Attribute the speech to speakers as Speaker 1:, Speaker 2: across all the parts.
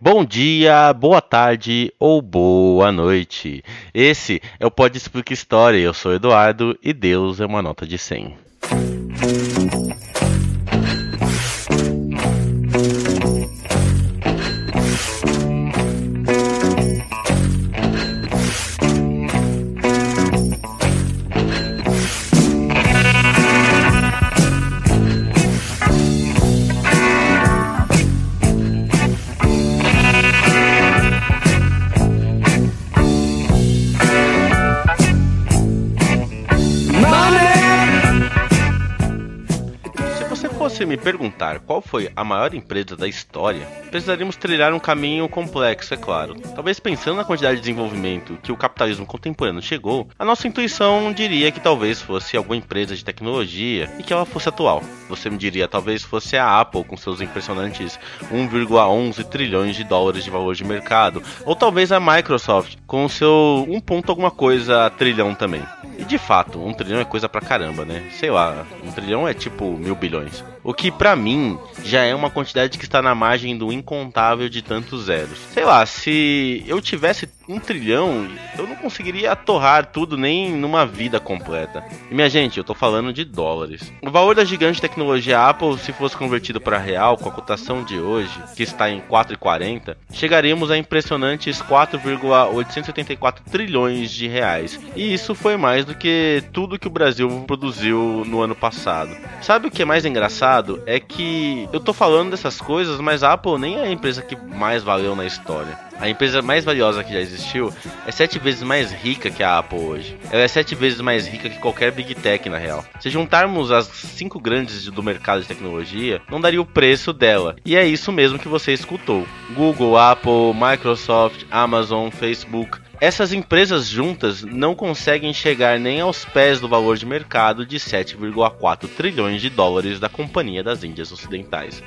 Speaker 1: Bom dia, boa tarde ou boa noite. Esse é o Pode Explica História. Eu sou Eduardo e Deus é uma nota de 100. Você me perguntar qual foi a maior empresa da história, precisaríamos trilhar um caminho complexo, é claro. Talvez pensando na quantidade de desenvolvimento que o capitalismo contemporâneo chegou, a nossa intuição diria que talvez fosse alguma empresa de tecnologia e que ela fosse atual. Você me diria talvez fosse a Apple com seus impressionantes 1,11 trilhões de dólares de valor de mercado, ou talvez a Microsoft com seu 1 ponto alguma coisa trilhão também. E de fato, um trilhão é coisa pra caramba, né? Sei lá, um trilhão é tipo mil bilhões. O que para mim já é uma quantidade que está na margem do incontável de tantos zeros. Sei lá, se eu tivesse um trilhão, eu não conseguiria torrar tudo nem numa vida completa. E minha gente, eu tô falando de dólares. O valor da gigante tecnologia Apple, se fosse convertido para real com a cotação de hoje, que está em 4,40, chegaríamos a impressionantes 4,884 trilhões de reais. E isso foi mais do que tudo que o Brasil produziu no ano passado. Sabe o que é mais engraçado? Engraçado é que eu tô falando dessas coisas, mas a Apple nem é a empresa que mais valeu na história. A empresa mais valiosa que já existiu é sete vezes mais rica que a Apple hoje. Ela é sete vezes mais rica que qualquer Big Tech, na real. Se juntarmos as cinco grandes do mercado de tecnologia, não daria o preço dela. E é isso mesmo que você escutou. Google, Apple, Microsoft, Amazon, Facebook, essas empresas juntas não conseguem chegar nem aos pés do valor de mercado de 7,4 trilhões de dólares da Companhia das Índias Ocidentais.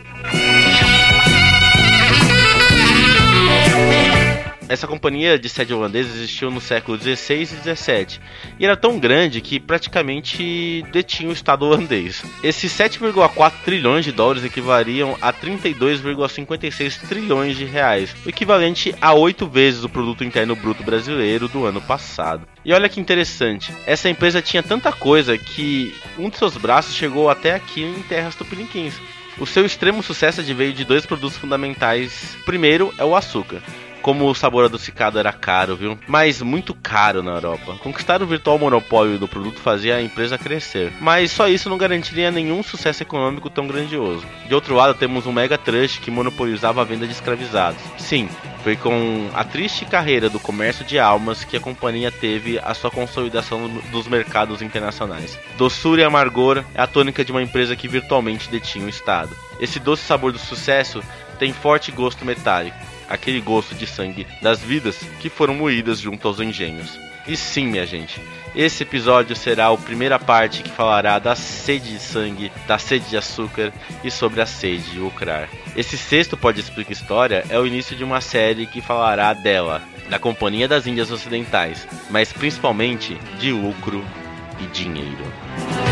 Speaker 1: Essa companhia de sede holandesa existiu no século XVI e XVII e era tão grande que praticamente detinha o Estado holandês. Esses 7,4 trilhões de dólares equivaliam a 32,56 trilhões de reais, o equivalente a 8 vezes o produto interno bruto brasileiro do ano passado. E olha que interessante, essa empresa tinha tanta coisa que um de seus braços chegou até aqui em terras tupiniquins. O seu extremo sucesso adveio de dois produtos fundamentais. Primeiro é o açúcar como o sabor adocicado era caro, viu? Mas muito caro na Europa. Conquistar o virtual monopólio do produto fazia a empresa crescer, mas só isso não garantiria nenhum sucesso econômico tão grandioso. De outro lado, temos um mega trust que monopolizava a venda de escravizados. Sim, foi com a triste carreira do comércio de almas que a companhia teve a sua consolidação dos mercados internacionais. Doçura e amargor é a tônica de uma empresa que virtualmente detinha o Estado. Esse doce sabor do sucesso tem forte gosto metálico aquele gosto de sangue das vidas que foram moídas junto aos engenhos. E sim, minha gente, esse episódio será a primeira parte que falará da sede de sangue, da sede de açúcar e sobre a sede de lucrar. Esse sexto Pode Explicar História é o início de uma série que falará dela, da Companhia das Índias Ocidentais, mas principalmente de lucro e dinheiro.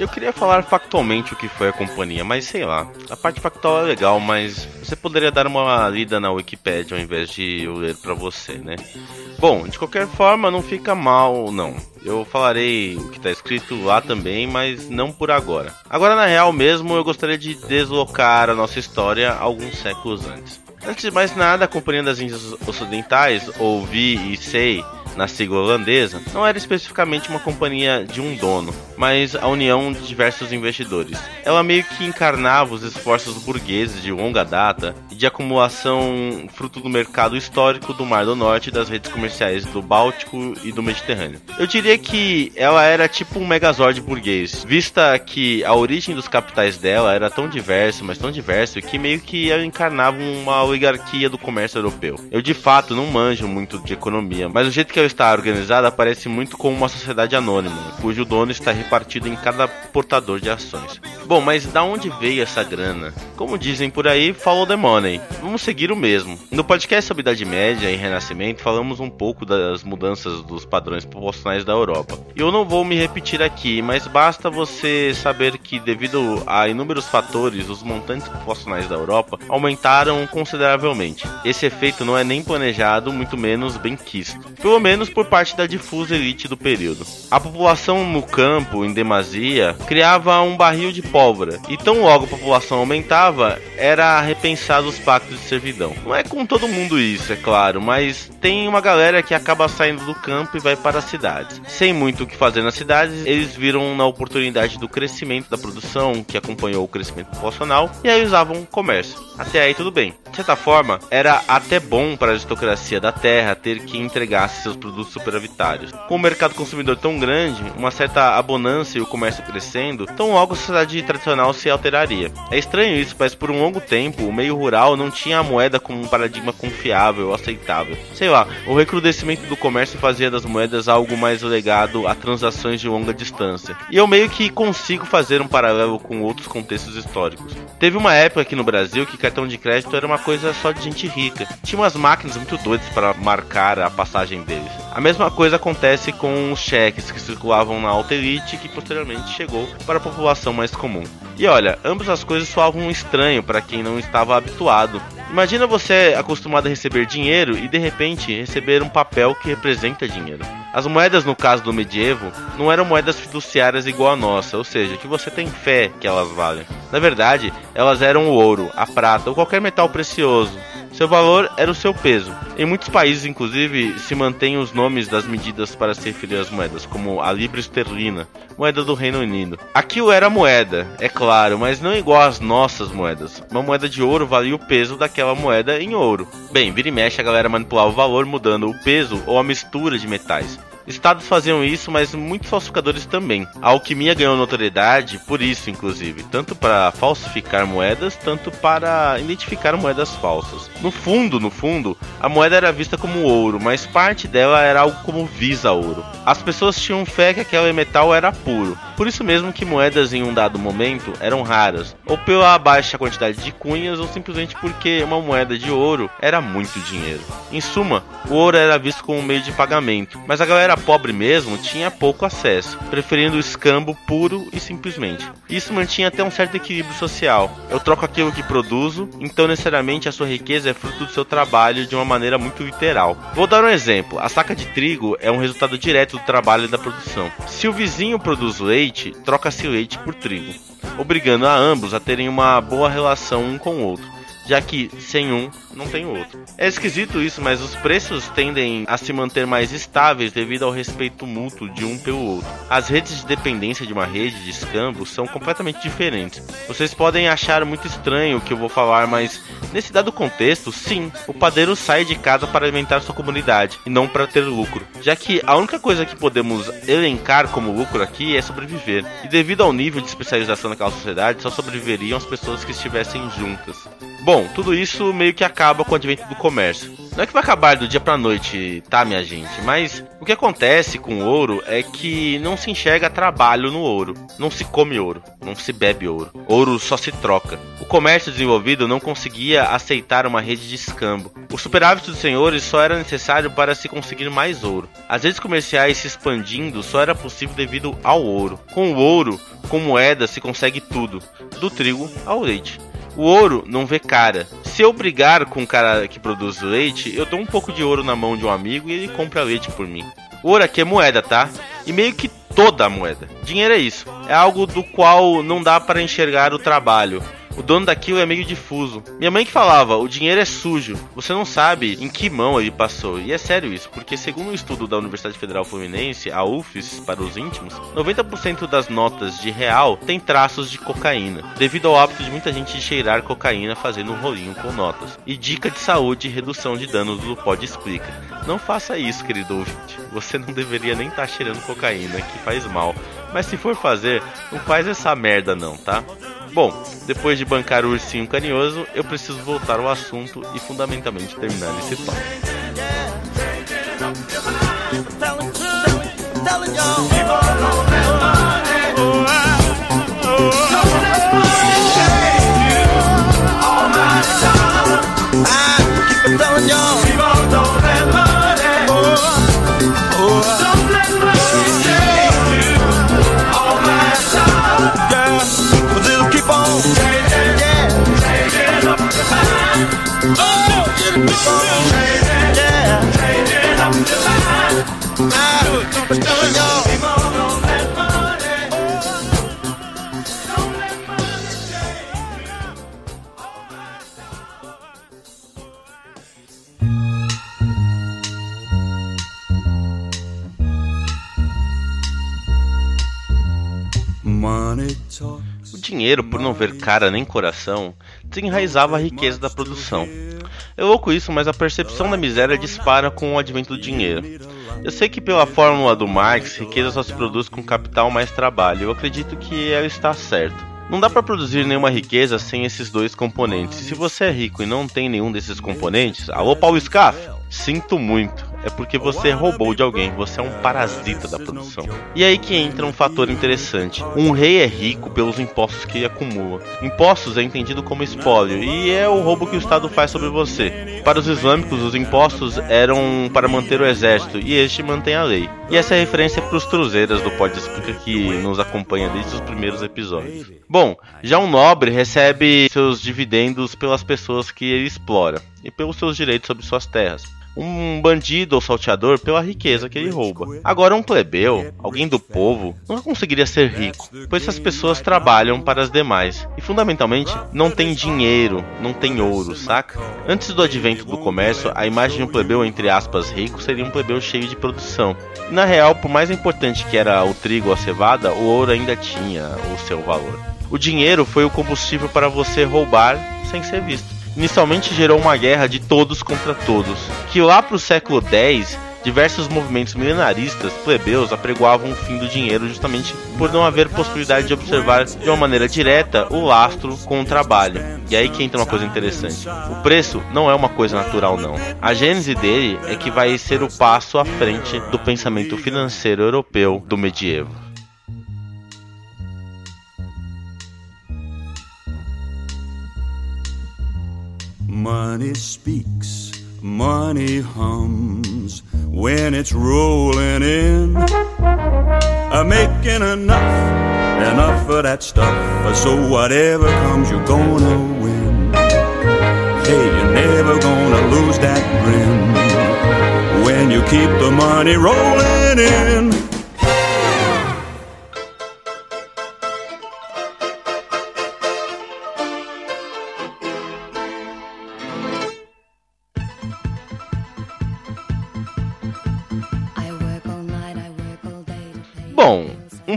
Speaker 1: Eu queria falar factualmente o que foi a companhia, mas sei lá. A parte factual é legal, mas você poderia dar uma lida na Wikipedia ao invés de eu ler para você, né? Bom, de qualquer forma, não fica mal, não. Eu falarei o que está escrito lá também, mas não por agora. Agora, na real mesmo, eu gostaria de deslocar a nossa história alguns séculos antes. Antes de mais nada, a Companhia das Índias Ocidentais, ou Vi e Sei, na sigla holandesa, não era especificamente uma companhia de um dono, mas a união de diversos investidores. Ela meio que encarnava os esforços burgueses de longa data de acumulação fruto do mercado histórico do Mar do Norte e das redes comerciais do Báltico e do Mediterrâneo. Eu diria que ela era tipo um megazord burguês, vista que a origem dos capitais dela era tão diversa, mas tão diverso, que meio que ela encarnava uma oligarquia do comércio europeu. Eu de fato não manjo muito de economia, mas o jeito que ela está organizada parece muito como uma sociedade anônima, cujo dono está repartido em cada portador de ações. Bom, mas da onde veio essa grana? Como dizem por aí, follow the money. Vamos seguir o mesmo. No podcast sobre Idade Média e Renascimento, falamos um pouco das mudanças dos padrões populacionais da Europa. Eu não vou me repetir aqui, mas basta você saber que, devido a inúmeros fatores, os montantes populacionais da Europa aumentaram consideravelmente. Esse efeito não é nem planejado, muito menos bem quisto. Pelo menos por parte da difusa elite do período. A população no campo, em demasia, criava um barril de pó pólvora. E tão logo a população aumentava, era repensado os pactos de servidão. Não é com todo mundo isso, é claro, mas tem uma galera que acaba saindo do campo e vai para as cidades. Sem muito o que fazer nas cidades, eles viram na oportunidade do crescimento da produção, que acompanhou o crescimento populacional, e aí usavam comércio. Até aí tudo bem. De certa forma, era até bom para a aristocracia da terra ter que entregar seus produtos superavitários. Com o mercado consumidor tão grande, uma certa abonância e o comércio crescendo, tão logo a sociedade tradicional se alteraria. É estranho isso, mas por um longo tempo o meio rural não tinha a moeda como um paradigma confiável, aceitável. Sei lá, o recrudescimento do comércio fazia das moedas algo mais legado a transações de longa distância. E eu meio que consigo fazer um paralelo com outros contextos históricos. Teve uma época aqui no Brasil que cartão de crédito era uma coisa só de gente rica. Tinha umas máquinas muito doidas para marcar a passagem deles. A mesma coisa acontece com os cheques que circulavam na alta elite que posteriormente chegou para a população mais comum. E olha, ambas as coisas soavam estranho para quem não estava habituado. Imagina você acostumado a receber dinheiro e de repente receber um papel que representa dinheiro. As moedas no caso do medievo não eram moedas fiduciárias igual a nossa, ou seja, que você tem fé que elas valem. Na verdade, elas eram o ouro, a prata ou qualquer metal precioso, seu valor era o seu peso. Em muitos países, inclusive, se mantêm os nomes das medidas para se referir às moedas, como a libra esterlina, moeda do Reino Unido. Aquilo era moeda, é claro, mas não igual às nossas moedas. Uma moeda de ouro valia o peso daquela moeda em ouro. Bem, vira e mexe a galera manipulava o valor mudando o peso ou a mistura de metais. Estados faziam isso, mas muitos falsificadores também. A alquimia ganhou notoriedade por isso, inclusive, tanto para falsificar moedas, tanto para identificar moedas falsas. No fundo, no fundo, a moeda era vista como ouro, mas parte dela era algo como visa ouro. As pessoas tinham fé que aquele metal era puro. Por isso mesmo que moedas em um dado momento eram raras, ou pela baixa quantidade de cunhas, ou simplesmente porque uma moeda de ouro era muito dinheiro. Em suma, o ouro era visto como um meio de pagamento, mas a galera pobre mesmo tinha pouco acesso, preferindo o escambo puro e simplesmente. Isso mantinha até um certo equilíbrio social. Eu troco aquilo que produzo, então necessariamente a sua riqueza é fruto do seu trabalho de uma maneira muito literal. Vou dar um exemplo: a saca de trigo é um resultado direto do trabalho e da produção. Se o vizinho produz leite, troca-se leite por trigo, obrigando a ambos a terem uma boa relação um com o outro já que sem um não tem outro. É esquisito isso, mas os preços tendem a se manter mais estáveis devido ao respeito mútuo de um pelo outro. As redes de dependência de uma rede de escambo são completamente diferentes. Vocês podem achar muito estranho o que eu vou falar, mas nesse dado contexto, sim, o padeiro sai de casa para alimentar sua comunidade e não para ter lucro, já que a única coisa que podemos elencar como lucro aqui é sobreviver. E devido ao nível de especialização daquela sociedade, só sobreviveriam as pessoas que estivessem juntas. Bom, tudo isso meio que acaba com o advento do comércio. Não é que vai acabar do dia pra noite, tá, minha gente? Mas o que acontece com o ouro é que não se enxerga trabalho no ouro. Não se come ouro, não se bebe ouro. Ouro só se troca. O comércio desenvolvido não conseguia aceitar uma rede de escambo. O superávit dos senhores só era necessário para se conseguir mais ouro. As redes comerciais se expandindo só era possível devido ao ouro. Com o ouro, com moeda se consegue tudo, do trigo ao leite. O ouro não vê cara. Se eu brigar com o cara que produz leite, eu dou um pouco de ouro na mão de um amigo e ele compra leite por mim. O ouro aqui é moeda, tá? E meio que toda a moeda. Dinheiro é isso. É algo do qual não dá para enxergar o trabalho. O dono daquilo é meio difuso. Minha mãe que falava, o dinheiro é sujo. Você não sabe em que mão ele passou. E é sério isso, porque segundo um estudo da Universidade Federal Fluminense, a UFES para os íntimos, 90% das notas de real tem traços de cocaína, devido ao hábito de muita gente cheirar cocaína fazendo um rolinho com notas. E dica de saúde e redução de danos do Pode Explica. Não faça isso, querido ouvinte. Você não deveria nem estar tá cheirando cocaína, que faz mal. Mas se for fazer, não faz essa merda não, tá? Bom, depois de bancar o ursinho carinhoso, eu preciso voltar ao assunto e fundamentalmente terminar esse tópico. Dinheiro, por não ver cara nem coração, desenraizava a riqueza da produção. É louco isso, mas a percepção da miséria dispara com o advento do dinheiro. Eu sei que pela fórmula do Marx, riqueza só se produz com capital mais trabalho. Eu acredito que ela está certa. Não dá para produzir nenhuma riqueza sem esses dois componentes. Se você é rico e não tem nenhum desses componentes, alô Paulo Scaff, sinto muito é porque você roubou de alguém, você é um parasita da produção. E aí que entra um fator interessante. Um rei é rico pelos impostos que ele acumula. Impostos é entendido como espólio e é o roubo que o Estado faz sobre você. Para os islâmicos, os impostos eram para manter o exército e este mantém a lei. E essa é referência para os truzeiras do Pode Explica que nos acompanha desde os primeiros episódios. Bom, já um nobre recebe seus dividendos pelas pessoas que ele explora e pelos seus direitos sobre suas terras um bandido ou salteador pela riqueza que ele rouba. Agora, um plebeu, alguém do povo, nunca conseguiria ser rico, pois essas pessoas trabalham para as demais e, fundamentalmente, não tem dinheiro, não tem ouro, saca? Antes do advento do comércio, a imagem de um plebeu, entre aspas, rico seria um plebeu cheio de produção. E, na real, por mais importante que era o trigo ou a cevada, o ouro ainda tinha o seu valor. O dinheiro foi o combustível para você roubar sem ser visto inicialmente gerou uma guerra de todos contra todos, que lá para o século X diversos movimentos milenaristas plebeus apregoavam o fim do dinheiro justamente por não haver possibilidade de observar de uma maneira direta o lastro com o trabalho. E aí que entra uma coisa interessante. O preço não é uma coisa natural não. A gênese dele é que vai ser o passo à frente do pensamento financeiro europeu do medievo. Money speaks, money hums when it's rolling in. I'm making enough, enough for that stuff. So whatever comes, you're gonna win. Hey, you're never gonna lose that grin when you keep the money rolling in.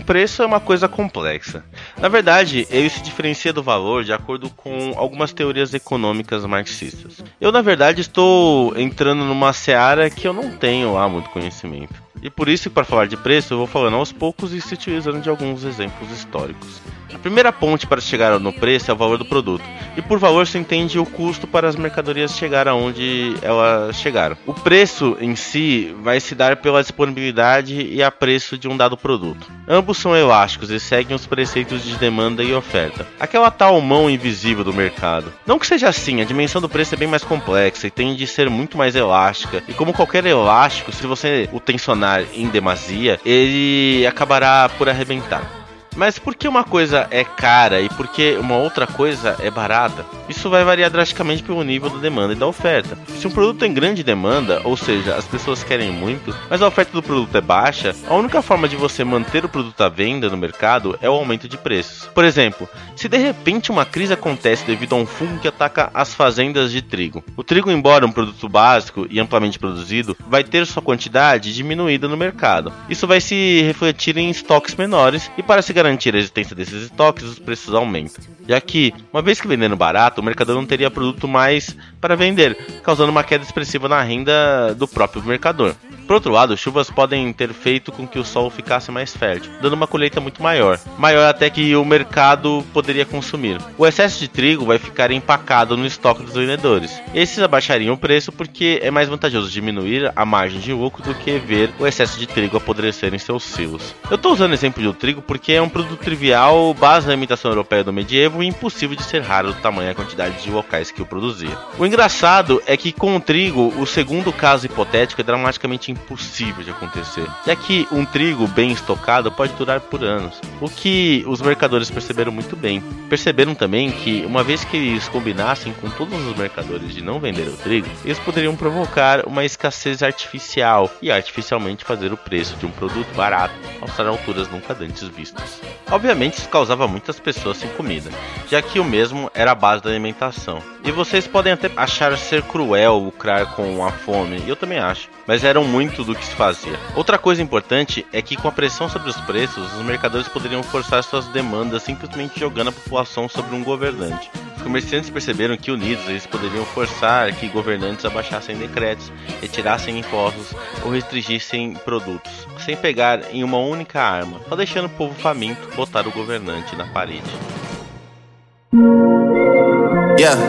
Speaker 1: Preço é uma coisa complexa. Na verdade, ele se diferencia do valor de acordo com algumas teorias econômicas marxistas. Eu, na verdade, estou entrando numa seara que eu não tenho lá muito conhecimento. E por isso, para falar de preço, eu vou falando aos poucos e se utilizando de alguns exemplos históricos. A primeira ponte para chegar no preço é o valor do produto. E por valor se entende o custo para as mercadorias chegar aonde elas chegaram. O preço em si vai se dar pela disponibilidade e a preço de um dado produto. Ambos são elásticos e seguem os preceitos de demanda e oferta. Aquela tal mão invisível do mercado. Não que seja assim, a dimensão do preço é bem mais complexa e tende a ser muito mais elástica. E como qualquer elástico, se você o tensionar demasia, ele acabará por arrebentar. Mas por que uma coisa é cara e por que uma outra coisa é barata? Isso vai variar drasticamente pelo nível da demanda e da oferta. Se um produto tem grande demanda, ou seja, as pessoas querem muito, mas a oferta do produto é baixa, a única forma de você manter o produto à venda no mercado é o aumento de preços. Por exemplo, se de repente uma crise acontece devido a um fungo que ataca as fazendas de trigo, o trigo, embora um produto básico e amplamente produzido, vai ter sua quantidade diminuída no mercado. Isso vai se refletir em estoques menores e para se garantir a existência desses estoques, os preços aumentam. Já que, uma vez que vendendo barato, o mercador não teria produto mais para vender, causando uma queda expressiva na renda do próprio mercador. Por outro lado, chuvas podem ter feito com que o solo ficasse mais fértil, dando uma colheita muito maior, maior até que o mercado poderia consumir. O excesso de trigo vai ficar empacado no estoque dos vendedores. Esses abaixariam o preço porque é mais vantajoso diminuir a margem de lucro do que ver o excesso de trigo apodrecer em seus silos. Eu estou usando o exemplo do trigo porque é um produto trivial, base da alimentação europeia do medievo e impossível de ser raro do tamanho e a quantidade de locais que o produzia. O engraçado é que com o trigo, o segundo caso hipotético é dramaticamente impossível de acontecer, já que um trigo bem estocado pode durar por anos, o que os mercadores perceberam muito bem. Perceberam também que, uma vez que eles combinassem com todos os mercadores de não vender o trigo, eles poderiam provocar uma escassez artificial e artificialmente fazer o preço de um produto barato alçar alturas nunca antes vistas. Obviamente, isso causava muitas pessoas sem comida, já que o mesmo era a base da alimentação. E vocês podem até achar ser cruel lucrar com a fome, eu também acho, mas eram muito do que se fazia. Outra coisa importante é que com a pressão sobre os preços, os mercadores poderiam forçar suas demandas simplesmente jogando a população sobre um governante. Comerciantes perceberam que unidos eles poderiam forçar que governantes abaixassem decretos, retirassem impostos ou restringissem produtos, sem pegar em uma única arma, só deixando o povo faminto botar o governante na parede. Yeah.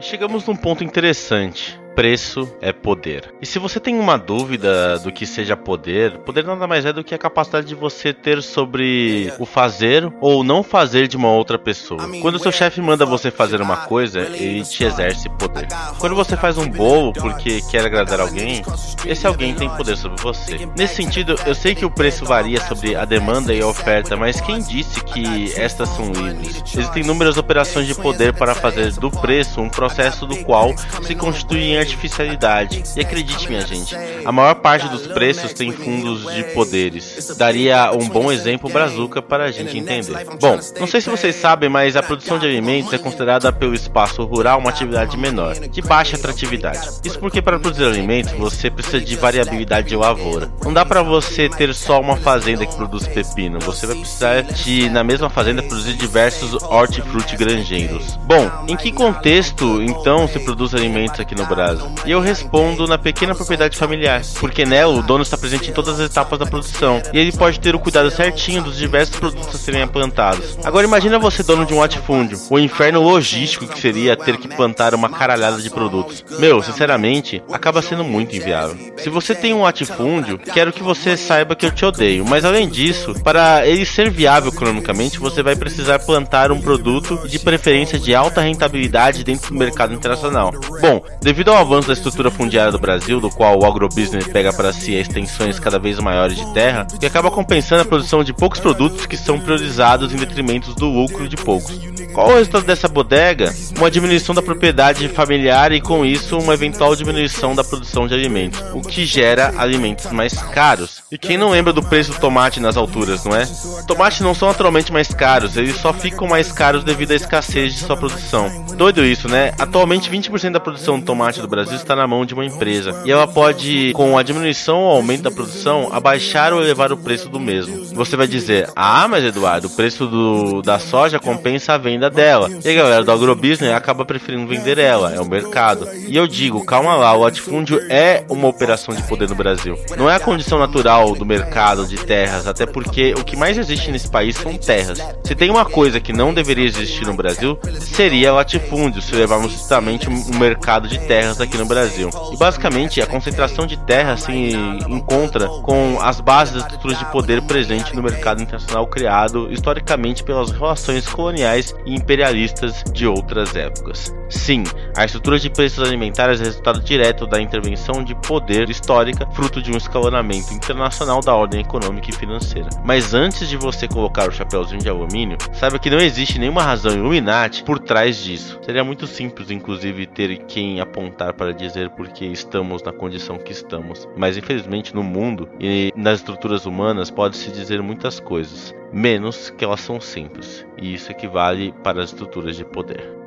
Speaker 1: Chegamos num ponto interessante preço é poder. E se você tem uma dúvida do que seja poder, poder nada mais é do que a capacidade de você ter sobre o fazer ou não fazer de uma outra pessoa. Quando seu chefe manda você fazer uma coisa, ele te exerce poder. Quando você faz um bolo porque quer agradar alguém, esse alguém tem poder sobre você. Nesse sentido, eu sei que o preço varia sobre a demanda e a oferta, mas quem disse que estas são livres? Existem inúmeras operações de poder para fazer do preço um processo do qual se constitui em artificialidade. E acredite, minha gente, a maior parte dos preços tem fundos de poderes. Daria um bom exemplo brazuca para a gente entender. Bom, não sei se vocês sabem, mas a produção de alimentos é considerada pelo espaço rural uma atividade menor, de baixa atratividade. Isso porque para produzir alimentos você precisa de variabilidade de lavoura. Não dá para você ter só uma fazenda que produz pepino, você vai precisar de, na mesma fazenda, produzir diversos hortifruti granjeiros. Bom, em que contexto então se produz alimentos aqui no Brasil? Casa? E eu respondo na pequena propriedade familiar, porque nela o dono está presente em todas as etapas da produção e ele pode ter o cuidado certinho dos diversos produtos a serem plantados. Agora imagina você dono de um latifúndio, o inferno logístico que seria ter que plantar uma caralhada de produtos. Meu, sinceramente, acaba sendo muito inviável. Se você tem um latifúndio, quero que você saiba que eu te odeio, mas além disso, para ele ser viável economicamente, você vai precisar plantar um produto de preferência de alta rentabilidade dentro do mercado internacional. Bom, devido ao avanço da estrutura fundiária do Brasil, do qual o agrobusiness pega para si extensões cada vez maiores de terra, que acaba compensando a produção de poucos produtos que são priorizados em detrimento do lucro de poucos. Qual o resultado dessa bodega? Uma diminuição da propriedade familiar e, com isso, uma eventual diminuição da produção de alimentos, o que gera alimentos mais caros. E quem não lembra do preço do tomate nas alturas, não é? Tomates não são naturalmente mais caros, eles só ficam mais caros devido à escassez de sua produção. Doido isso, né? Atualmente, 20% da produção de tomate do Brasil está na mão de uma empresa e ela pode, com a diminuição ou aumento da produção, abaixar ou elevar o preço do mesmo. Você vai dizer: Ah, mas Eduardo, o preço do, da soja compensa a venda dela. E a galera do agrobusiness acaba preferindo vender ela, é o mercado. E eu digo, calma lá, o latifúndio é uma operação de poder no Brasil. Não é a condição natural do mercado de terras, até porque o que mais existe nesse país são terras. Se tem uma coisa que não deveria existir no Brasil, seria latifúndio, se levarmos justamente um mercado de terras aqui no Brasil. E basicamente a concentração de terras se encontra com as bases das estruturas de poder presentes no mercado internacional criado historicamente pelas relações coloniais imperialistas de outras épocas. Sim, a estrutura de preços alimentares é resultado direto da intervenção de poder histórica, fruto de um escalonamento internacional internacional da ordem econômica e financeira. Mas antes de você colocar o chapéuzinho de alumínio, saiba que não existe nenhuma razão Illuminati por trás disso. Seria muito simples, inclusive, ter quem apontar para dizer por que estamos na condição que estamos. Mas infelizmente no mundo e nas estruturas humanas pode-se dizer muitas coisas, menos que elas são simples. E isso equivale para as estruturas de poder.